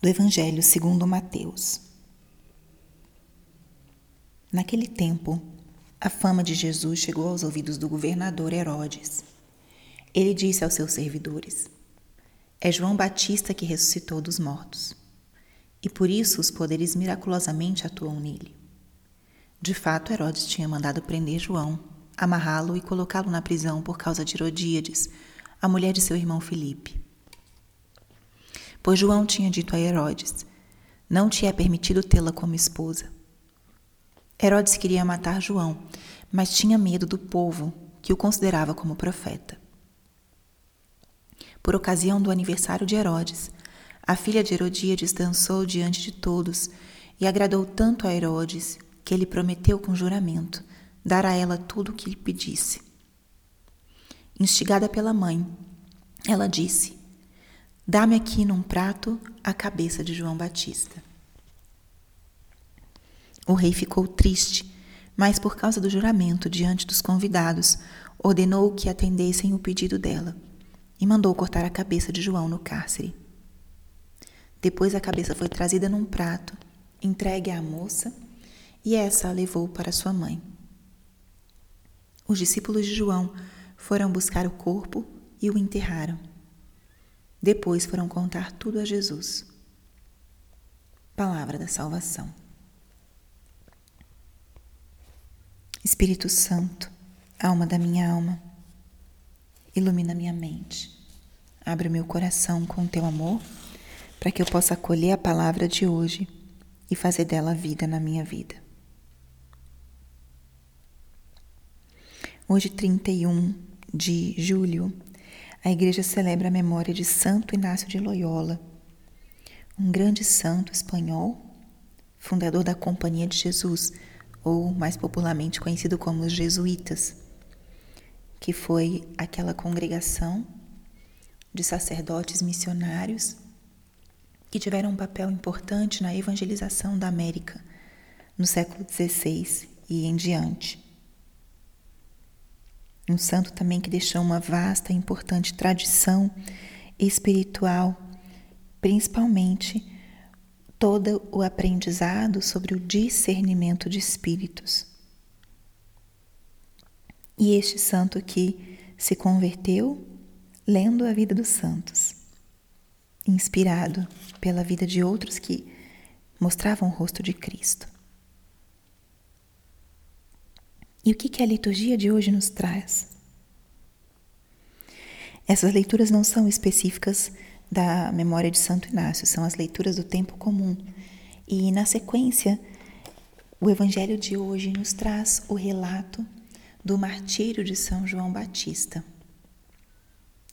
do Evangelho segundo Mateus. Naquele tempo, a fama de Jesus chegou aos ouvidos do governador Herodes. Ele disse aos seus servidores: É João Batista que ressuscitou dos mortos. E por isso os poderes miraculosamente atuam nele. De fato, Herodes tinha mandado prender João, amarrá-lo e colocá-lo na prisão por causa de Herodíades, a mulher de seu irmão Filipe pois João tinha dito a Herodes: Não te é permitido tê-la como esposa. Herodes queria matar João, mas tinha medo do povo, que o considerava como profeta. Por ocasião do aniversário de Herodes, a filha de Herodíades dançou diante de todos e agradou tanto a Herodes que ele prometeu com juramento dar a ela tudo o que lhe pedisse. Instigada pela mãe, ela disse: Dá-me aqui num prato a cabeça de João Batista. O rei ficou triste, mas por causa do juramento diante dos convidados, ordenou que atendessem o pedido dela e mandou cortar a cabeça de João no cárcere. Depois a cabeça foi trazida num prato, entregue à moça, e essa a levou para sua mãe. Os discípulos de João foram buscar o corpo e o enterraram. Depois foram contar tudo a Jesus. Palavra da salvação. Espírito Santo, alma da minha alma, ilumina minha mente. Abre o meu coração com teu amor, para que eu possa acolher a palavra de hoje e fazer dela vida na minha vida. Hoje, 31 de julho, a igreja celebra a memória de Santo Inácio de Loyola, um grande santo espanhol, fundador da Companhia de Jesus, ou mais popularmente conhecido como os Jesuítas, que foi aquela congregação de sacerdotes missionários que tiveram um papel importante na evangelização da América no século XVI e em diante. Um santo também que deixou uma vasta e importante tradição espiritual, principalmente todo o aprendizado sobre o discernimento de espíritos. E este santo aqui se converteu lendo a vida dos santos, inspirado pela vida de outros que mostravam o rosto de Cristo. E o que, que a liturgia de hoje nos traz? Essas leituras não são específicas da memória de Santo Inácio, são as leituras do tempo comum. E na sequência, o Evangelho de hoje nos traz o relato do martírio de São João Batista.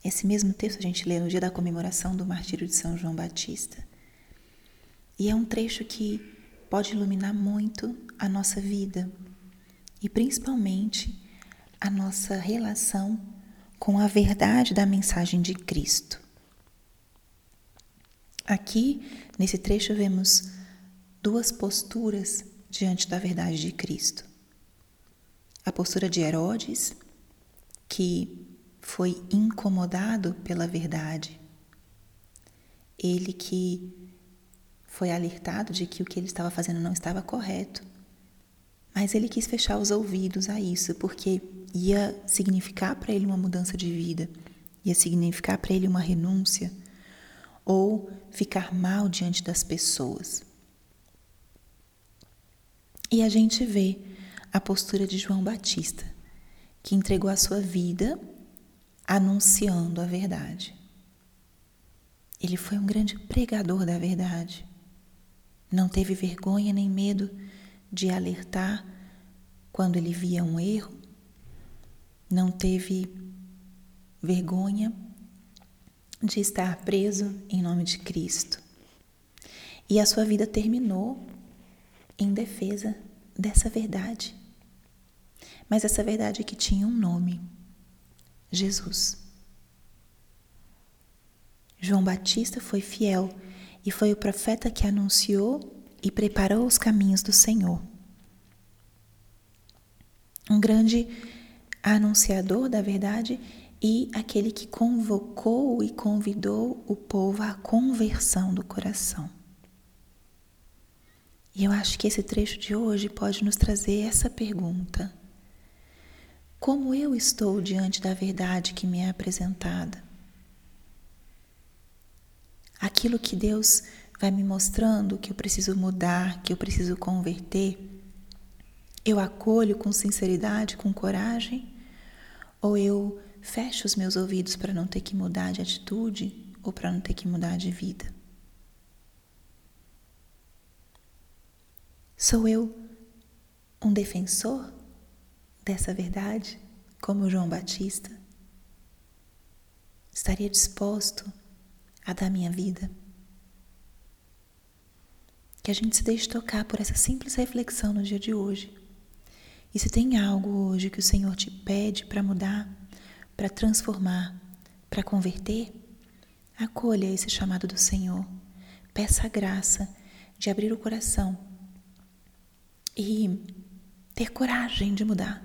Esse mesmo texto a gente lê no dia da comemoração do martírio de São João Batista. E é um trecho que pode iluminar muito a nossa vida, e principalmente a nossa relação com a verdade da mensagem de Cristo. Aqui, nesse trecho, vemos duas posturas diante da verdade de Cristo. A postura de Herodes, que foi incomodado pela verdade, ele que foi alertado de que o que ele estava fazendo não estava correto mas ele quis fechar os ouvidos a isso, porque ia significar para ele uma mudança de vida, ia significar para ele uma renúncia ou ficar mal diante das pessoas. E a gente vê a postura de João Batista, que entregou a sua vida anunciando a verdade. Ele foi um grande pregador da verdade. Não teve vergonha nem medo de alertar quando ele via um erro, não teve vergonha de estar preso em nome de Cristo. E a sua vida terminou em defesa dessa verdade. Mas essa verdade que tinha um nome: Jesus. João Batista foi fiel e foi o profeta que anunciou e preparou os caminhos do Senhor. Um grande anunciador da verdade e aquele que convocou e convidou o povo à conversão do coração. E eu acho que esse trecho de hoje pode nos trazer essa pergunta: Como eu estou diante da verdade que me é apresentada? Aquilo que Deus vai me mostrando que eu preciso mudar, que eu preciso converter, eu acolho com sinceridade, com coragem? Ou eu fecho os meus ouvidos para não ter que mudar de atitude ou para não ter que mudar de vida? Sou eu um defensor dessa verdade, como João Batista? Estaria disposto a dar minha vida? Que a gente se deixe tocar por essa simples reflexão no dia de hoje. E se tem algo hoje que o Senhor te pede para mudar, para transformar, para converter, acolha esse chamado do Senhor. Peça a graça de abrir o coração e ter coragem de mudar.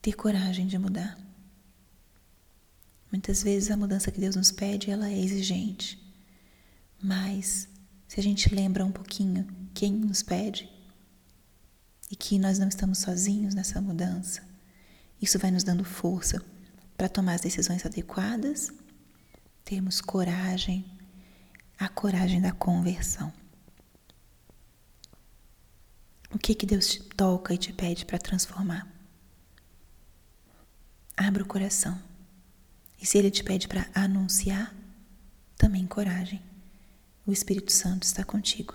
Ter coragem de mudar. Muitas vezes a mudança que Deus nos pede, ela é exigente. Mas se a gente lembra um pouquinho quem nos pede e que nós não estamos sozinhos nessa mudança, isso vai nos dando força para tomar as decisões adequadas, termos coragem, a coragem da conversão. O que que Deus te toca e te pede para transformar? Abra o coração. E se Ele te pede para anunciar, também coragem. O Espírito Santo está contigo.